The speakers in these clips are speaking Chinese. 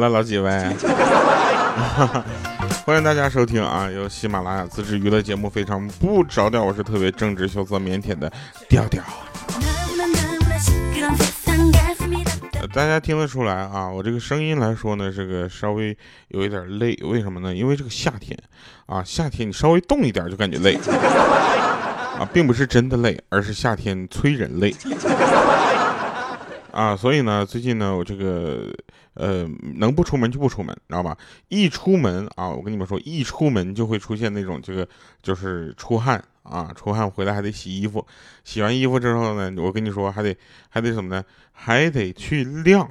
了，老几位，欢迎大家收听啊，由喜马拉雅自制娱乐节目《非常不着调》，我是特别正直、羞涩、腼腆的调调。大家听得出来啊，我这个声音来说呢，这个稍微有一点累，为什么呢？因为这个夏天啊，夏天你稍微动一点就感觉累 啊，并不是真的累，而是夏天催人累。啊，所以呢，最近呢，我这个呃，能不出门就不出门，知道吧？一出门啊，我跟你们说，一出门就会出现那种这个就是出汗啊，出汗回来还得洗衣服，洗完衣服之后呢，我跟你说还得还得什么呢？还得去晾。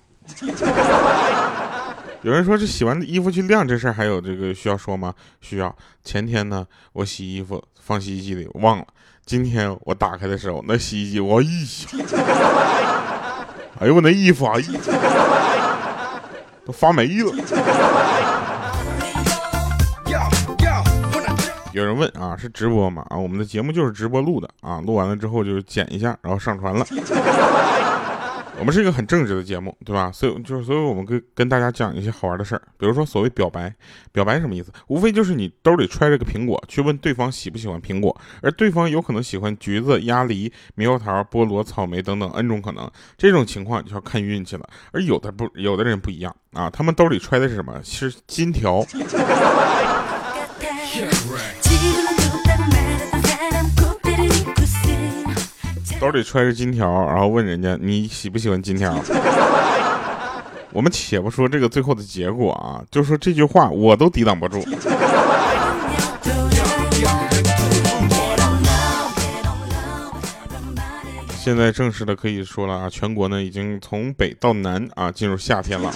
有人说这洗完衣服去晾这事儿还有这个需要说吗？需要。前天呢，我洗衣服放洗衣机里忘了，今天我打开的时候，那洗衣机我一想。哎呦我那衣服啊，都发霉了。有人问啊，是直播吗？啊，我们的节目就是直播录的啊，录完了之后就剪一下，然后上传了。我们是一个很正直的节目，对吧？所以就是，所以我们跟跟大家讲一些好玩的事儿，比如说所谓表白，表白什么意思？无非就是你兜里揣着个苹果，去问对方喜不喜欢苹果，而对方有可能喜欢橘子、鸭梨、猕猴桃、菠萝、草莓等等 N 种可能。这种情况就要看运气了。而有的不，有的人不一样啊，他们兜里揣的是什么？是金条。兜里揣着金条，然后问人家你喜不喜欢金条？我们且不说这个最后的结果啊，就说这句话我都抵挡不住。现在正式的可以说了啊，全国呢已经从北到南啊进入夏天了。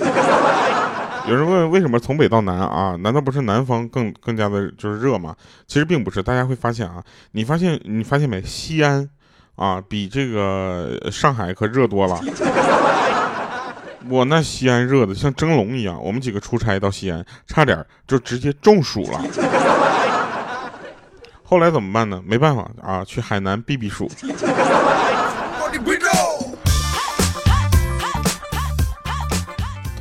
有人问为什么从北到南啊？难道不是南方更更加的就是热吗？其实并不是，大家会发现啊，你发现你发现没？西安。啊，比这个上海可热多了。我那西安热的像蒸笼一样，我们几个出差到西安，差点就直接中暑了。后来怎么办呢？没办法啊，去海南避避暑。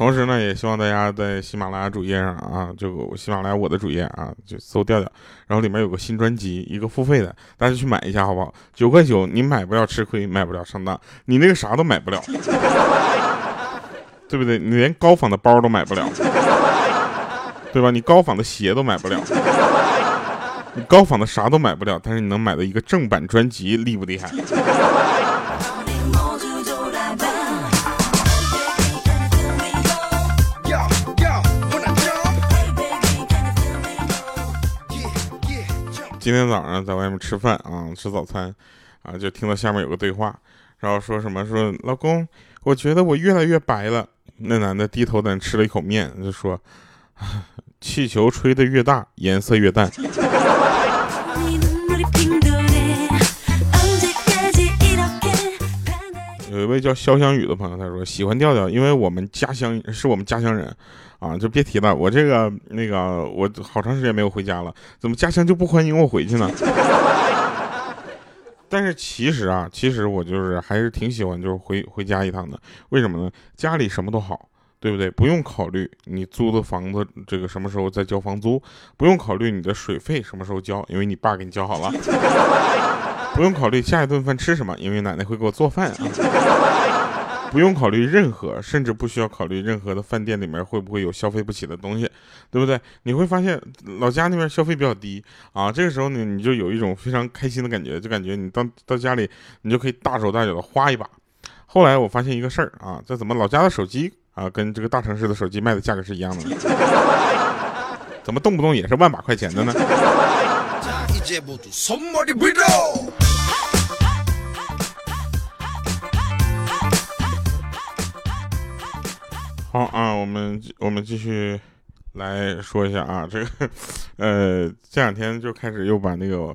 同时呢，也希望大家在喜马拉雅主页上啊，就喜马拉雅我的主页啊，就搜调调，然后里面有个新专辑，一个付费的，大家去买一下好不好？九块九，你买不了吃亏，买不了上当，你那个啥都买不了，对不对？你连高仿的包都买不了，对吧？你高仿的鞋都买不了，你高仿的啥都买不了，但是你能买到一个正版专辑，厉不厉害？今天早上在外面吃饭啊，吃早餐，啊，就听到下面有个对话，然后说什么说老公，我觉得我越来越白了。那男的低头在那吃了一口面，就说，气球吹得越大，颜色越淡。有一位叫潇湘雨的朋友，他说喜欢调调，因为我们家乡是我们家乡人。啊，就别提了，我这个那个，我好长时间没有回家了，怎么家乡就不欢迎我回去呢？但是其实啊，其实我就是还是挺喜欢，就是回回家一趟的。为什么呢？家里什么都好，对不对？不用考虑你租的房子这个什么时候再交房租，不用考虑你的水费什么时候交，因为你爸给你交好了。不用考虑下一顿饭吃什么，因为奶奶会给我做饭啊。不用考虑任何，甚至不需要考虑任何的饭店里面会不会有消费不起的东西，对不对？你会发现老家那边消费比较低啊，这个时候呢，你就有一种非常开心的感觉，就感觉你到到家里，你就可以大手大脚的花一把。后来我发现一个事儿啊，这怎么老家的手机啊，跟这个大城市的手机卖的价格是一样的？怎么动不动也是万把块钱的呢？好啊，我们我们继续来说一下啊，这个呃这两天就开始又把那个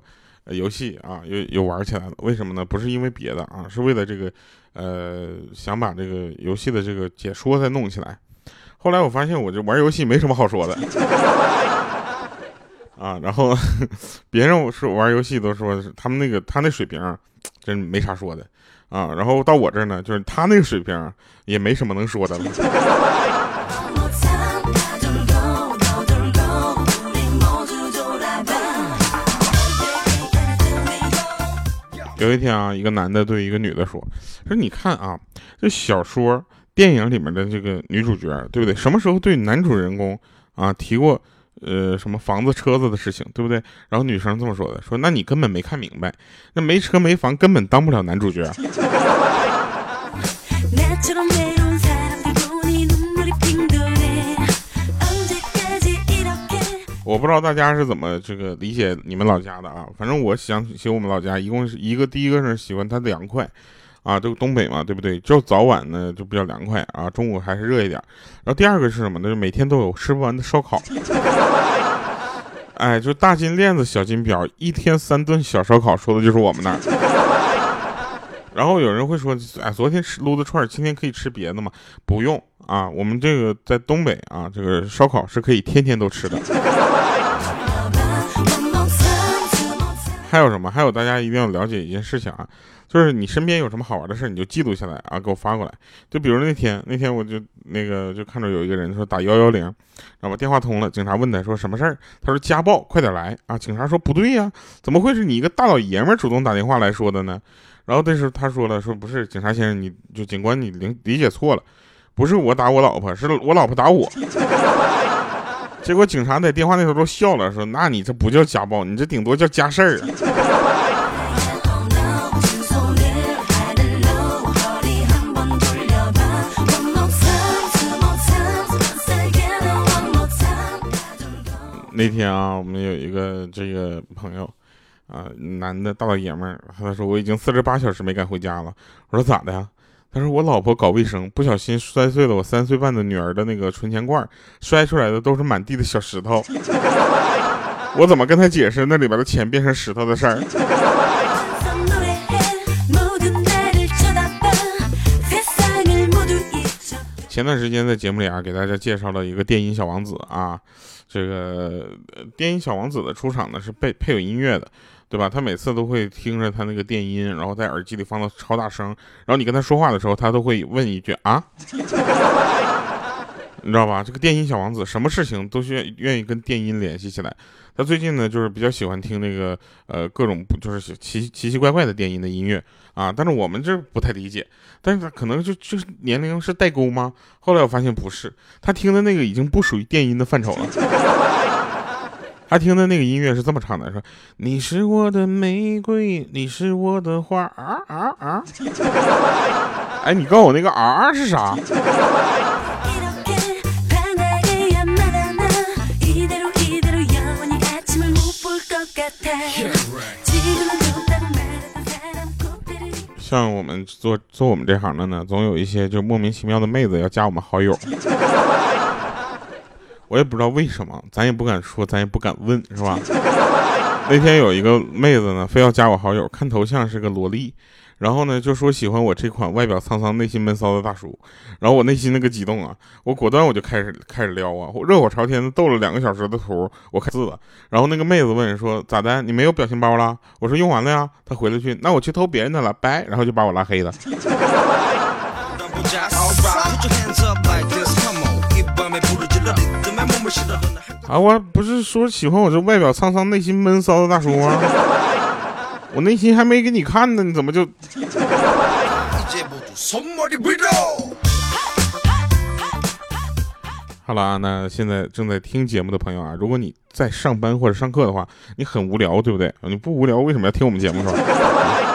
游戏啊又又玩起来了，为什么呢？不是因为别的啊，是为了这个呃想把这个游戏的这个解说再弄起来。后来我发现我这玩游戏没什么好说的啊，然后 别人我说玩游戏都说他们那个他那水平真没啥说的。啊然后到我这儿呢就是他那个水平也没什么能说的了。有一天啊一个男的对一个女的说说你看啊这小说电影里面的这个女主角对不对？什么时候对男主人公啊提过呃什么房子、车子的事情，对不对？”然后女生这么说的：“说那你根本没看明白，那没车没房根本当不了男主角。”我不知道大家是怎么这个理解你们老家的啊？反正我想起我们老家，一共是一个，第一个是喜欢它凉快，啊，这个东北嘛，对不对？就早晚呢就比较凉快啊，中午还是热一点。然后第二个是什么呢？就每天都有吃不完的烧烤。哎，就大金链子、小金表，一天三顿小烧烤，说的就是我们那儿。然后有人会说，哎，昨天吃撸的串，今天可以吃别的吗？不用啊，我们这个在东北啊，这个烧烤是可以天天都吃的。还有什么？还有大家一定要了解一件事情啊，就是你身边有什么好玩的事你就记录下来啊，给我发过来。就比如那天，那天我就那个就看到有一个人说打幺幺零，然后电话通了，警察问他说什么事儿，他说家暴，快点来啊！警察说不对呀，怎么会是你一个大老爷们主动打电话来说的呢？然后这时候他说了，说不是，警察先生，你就警官你理理解错了，不是我打我老婆，是我老婆打我。结果警察在电话那头都笑了，说：“那你这不叫家暴，你这顶多叫家事儿。”那天啊，我们有一个这个朋友，啊，男的大老爷们儿，他说我已经四十八小时没敢回家了。我说咋的呀？他说我老婆搞卫生，不小心摔碎了我三岁半的女儿的那个存钱罐，摔出来的都是满地的小石头。我怎么跟他解释那里边的钱变成石头的事儿？前段时间在节目里啊，给大家介绍了一个电音小王子啊，这个电音小王子的出场呢是配配有音乐的。对吧？他每次都会听着他那个电音，然后在耳机里放到超大声，然后你跟他说话的时候，他都会问一句啊，你知道吧？这个电音小王子什么事情都愿愿意跟电音联系起来。他最近呢，就是比较喜欢听那个呃各种就是奇奇奇怪怪的电音的音乐啊，但是我们这不太理解，但是他可能就就是年龄是代沟吗？后来我发现不是，他听的那个已经不属于电音的范畴了。他听的那个音乐是这么唱的：说你是我的玫瑰，你是我的花啊啊啊！哎，你告诉我那个啊是啥？像我们做做我们这行的呢，总有一些就莫名其妙的妹子要加我们好友。我也不知道为什么，咱也不敢说，咱也不敢问，是吧？那天有一个妹子呢，非要加我好友，看头像是个萝莉，然后呢就说喜欢我这款外表沧桑、内心闷骚的大叔。然后我内心那个激动啊，我果断我就开始开始撩啊，热火朝天的斗了两个小时的图，我看字了。然后那个妹子问说咋的？你没有表情包了？我说用完了呀。她回了句那我去偷别人的了，拜。然后就把我拉黑了。啊，我不是说喜欢我这外表沧桑、内心闷骚的大叔吗？我内心还没给你看呢，你怎么就？好了啊，那现在正在听节目的朋友啊，如果你在上班或者上课的话，你很无聊，对不对？你不无聊，为什么要听我们节目是吧？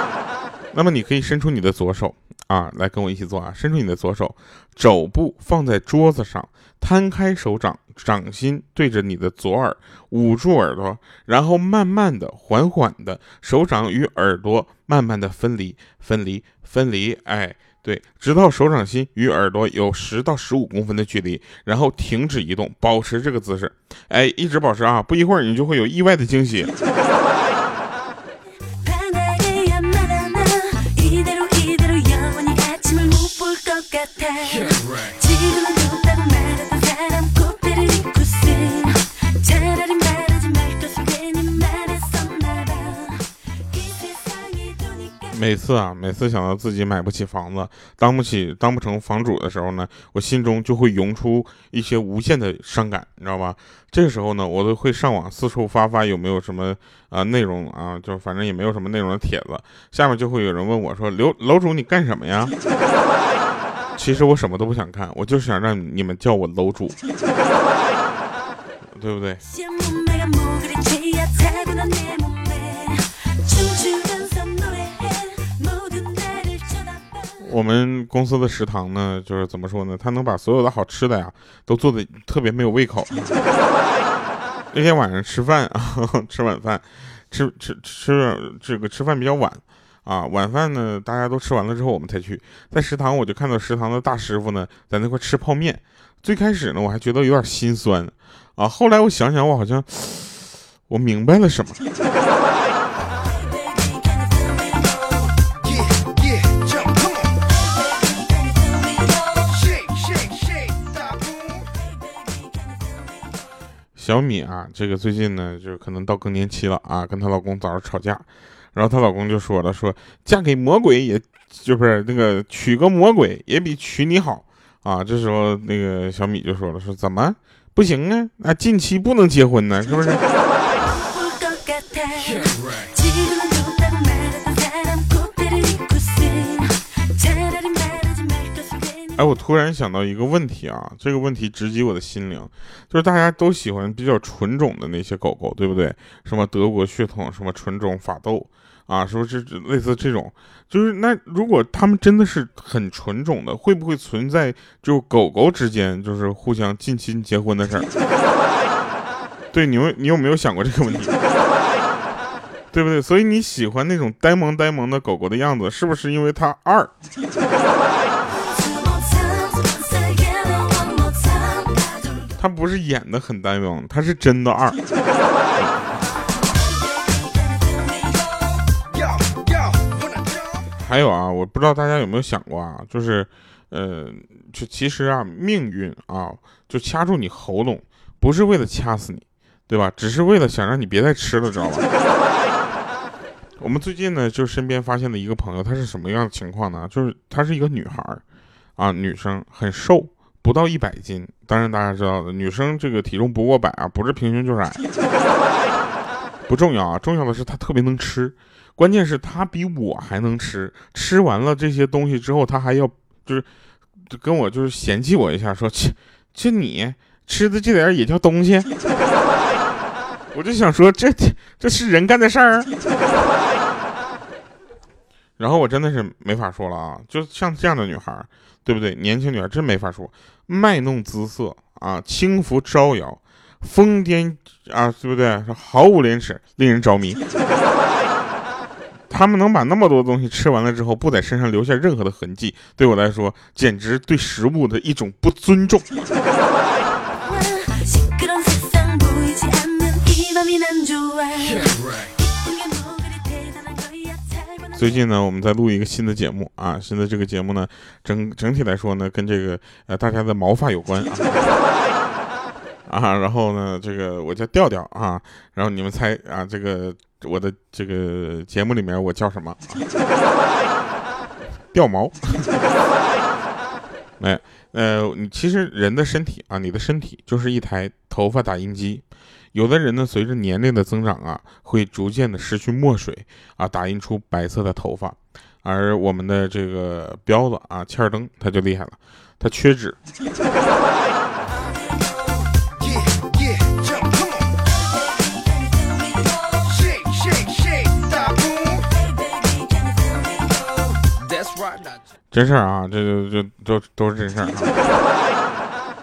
那么你可以伸出你的左手啊，来跟我一起做啊，伸出你的左手，肘部放在桌子上，摊开手掌。掌心对着你的左耳，捂住耳朵，然后慢慢的、缓缓的，手掌与耳朵慢慢的分离、分离、分离。哎，对，直到手掌心与耳朵有十到十五公分的距离，然后停止移动，保持这个姿势。哎，一直保持啊，不一会儿你就会有意外的惊喜。每每次啊，每次想到自己买不起房子，当不起、当不成房主的时候呢，我心中就会涌出一些无限的伤感，你知道吧？这个时候呢，我都会上网四处发发有没有什么啊内容啊，就反正也没有什么内容的帖子，下面就会有人问我说：“刘楼主，你干什么呀？” 其实我什么都不想看，我就是想让你们叫我楼主，对不对？我们公司的食堂呢，就是怎么说呢？他能把所有的好吃的呀，都做的特别没有胃口。那天晚上吃饭啊，吃晚饭，吃吃吃这个吃饭比较晚啊。晚饭呢，大家都吃完了之后，我们才去。在食堂，我就看到食堂的大师傅呢，在那块吃泡面。最开始呢，我还觉得有点心酸啊。后来我想想，我好像 我明白了什么。小米啊，这个最近呢，就是可能到更年期了啊，跟她老公早上吵架，然后她老公就说了，说嫁给魔鬼，也就是那个娶个魔鬼也比娶你好啊。这时候那个小米就说了，说怎么不行啊？那近期不能结婚呢，是不是？哎，我突然想到一个问题啊，这个问题直击我的心灵，就是大家都喜欢比较纯种的那些狗狗，对不对？什么德国血统，什么纯种法斗啊，是不是类似这种？就是那如果他们真的是很纯种的，会不会存在就狗狗之间就是互相近亲结婚的事儿？对，你有你有没有想过这个问题？对不对？所以你喜欢那种呆萌呆萌的狗狗的样子，是不是因为它二？他不是演的很呆萌，他是真的二。还有啊，我不知道大家有没有想过啊，就是，呃，就其实啊，命运啊，就掐住你喉咙，不是为了掐死你，对吧？只是为了想让你别再吃了，知道吧？我们最近呢，就身边发现了一个朋友，他是什么样的情况呢？就是她是一个女孩儿，啊，女生很瘦。不到一百斤，当然大家知道的，女生这个体重不过百啊，不是平均就是矮，不重要啊，重要的是她特别能吃，关键是她比我还能吃，吃完了这些东西之后，她还要就是跟我就是嫌弃我一下，说切，就你吃的这点也叫东西，我就想说这这是人干的事儿，然后我真的是没法说了啊，就像这样的女孩。对不对？年轻女孩真没法说，卖弄姿色啊，轻浮招摇，疯癫啊，对不对？毫无廉耻，令人着迷。他们能把那么多东西吃完了之后，不在身上留下任何的痕迹，对我来说，简直对食物的一种不尊重。最近呢，我们在录一个新的节目啊，现在这个节目呢，整整体来说呢，跟这个呃大家的毛发有关啊，啊，然后呢，这个我叫调调啊，然后你们猜啊，这个我的这个节目里面我叫什么？掉毛？哎，呃，你其实人的身体啊，你的身体就是一台头发打印机。有的人呢，随着年龄的增长啊，会逐渐的失去墨水啊，打印出白色的头发。而我们的这个彪子啊，切尔登他就厉害了，他缺纸。真事儿啊，这就就都都是真事儿啊。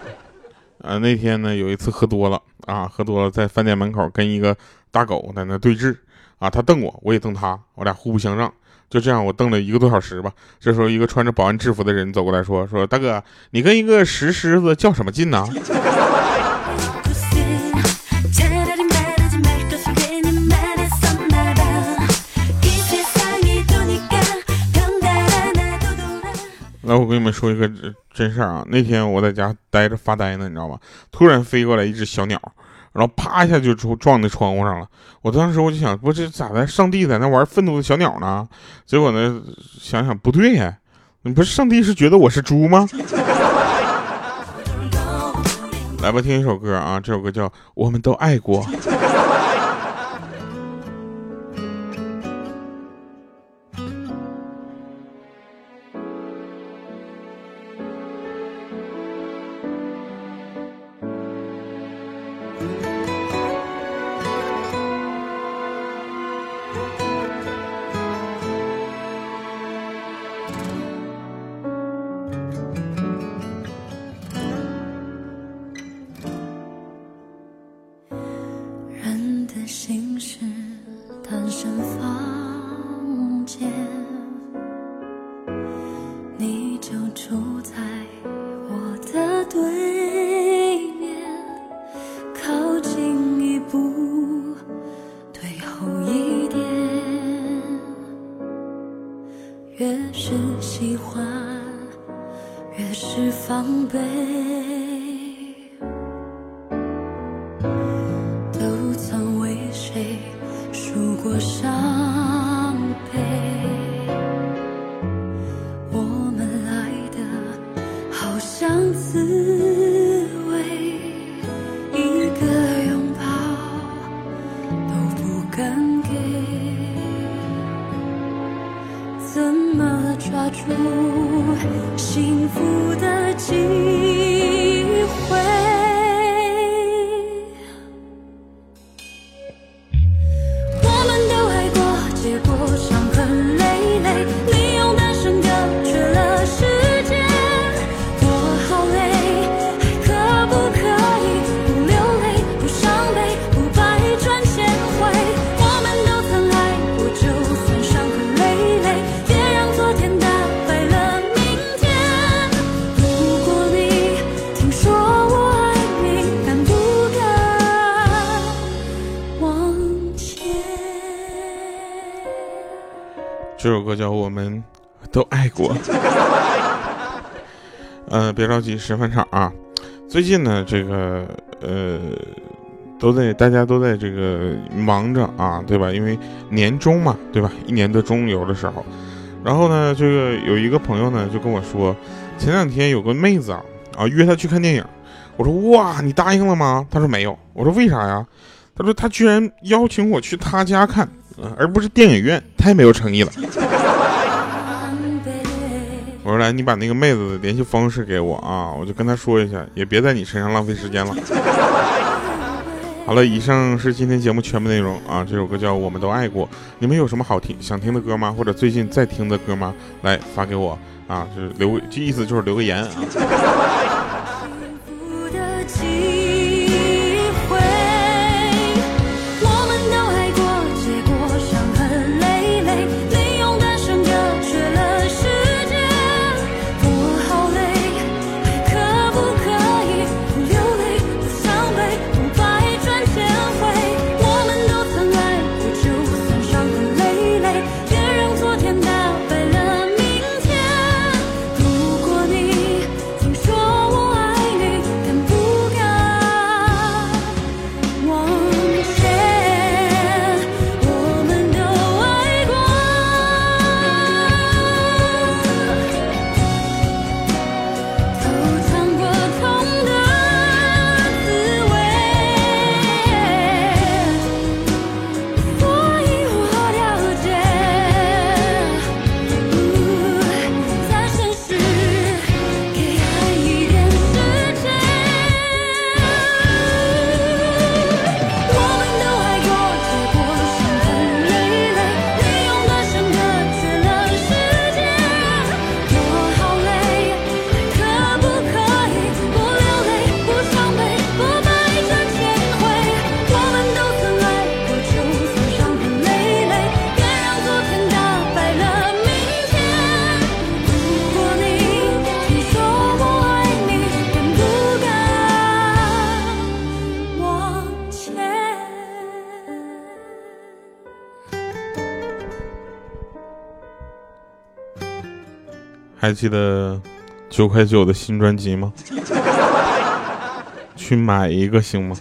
呃，那天呢，有一次喝多了。啊，喝多了，在饭店门口跟一个大狗在那对峙，啊，他瞪我，我也瞪他，我俩互不相让，就这样我瞪了一个多小时吧。这时候，一个穿着保安制服的人走过来说：“说大哥，你跟一个石狮子较什么劲呢？”来，我跟你们说一个真事儿啊！那天我在家待着发呆呢，你知道吧？突然飞过来一只小鸟，然后啪一下就撞在窗户上了。我当时我就想，不这咋的？上帝在那玩愤怒的小鸟呢？结果呢，想想不对呀，你不是上帝是觉得我是猪吗？来吧，听一首歌啊，这首歌叫《我们都爱过》。这别着急，十分场啊。最近呢，这个呃，都在大家都在这个忙着啊，对吧？因为年终嘛，对吧？一年的中游的时候。然后呢，这个有一个朋友呢就跟我说，前两天有个妹子啊啊约他去看电影。我说哇，你答应了吗？他说没有。我说为啥呀？他说他居然邀请我去他家看。而不是电影院，太没有诚意了。我说来，你把那个妹子的联系方式给我啊，我就跟她说一下，也别在你身上浪费时间了。好了，以上是今天节目全部内容啊。这首歌叫《我们都爱过》，你们有什么好听想听的歌吗？或者最近在听的歌吗？来发给我啊，就是留，这意思就是留个言啊。还记得九块九的新专辑吗？去买一个行吗？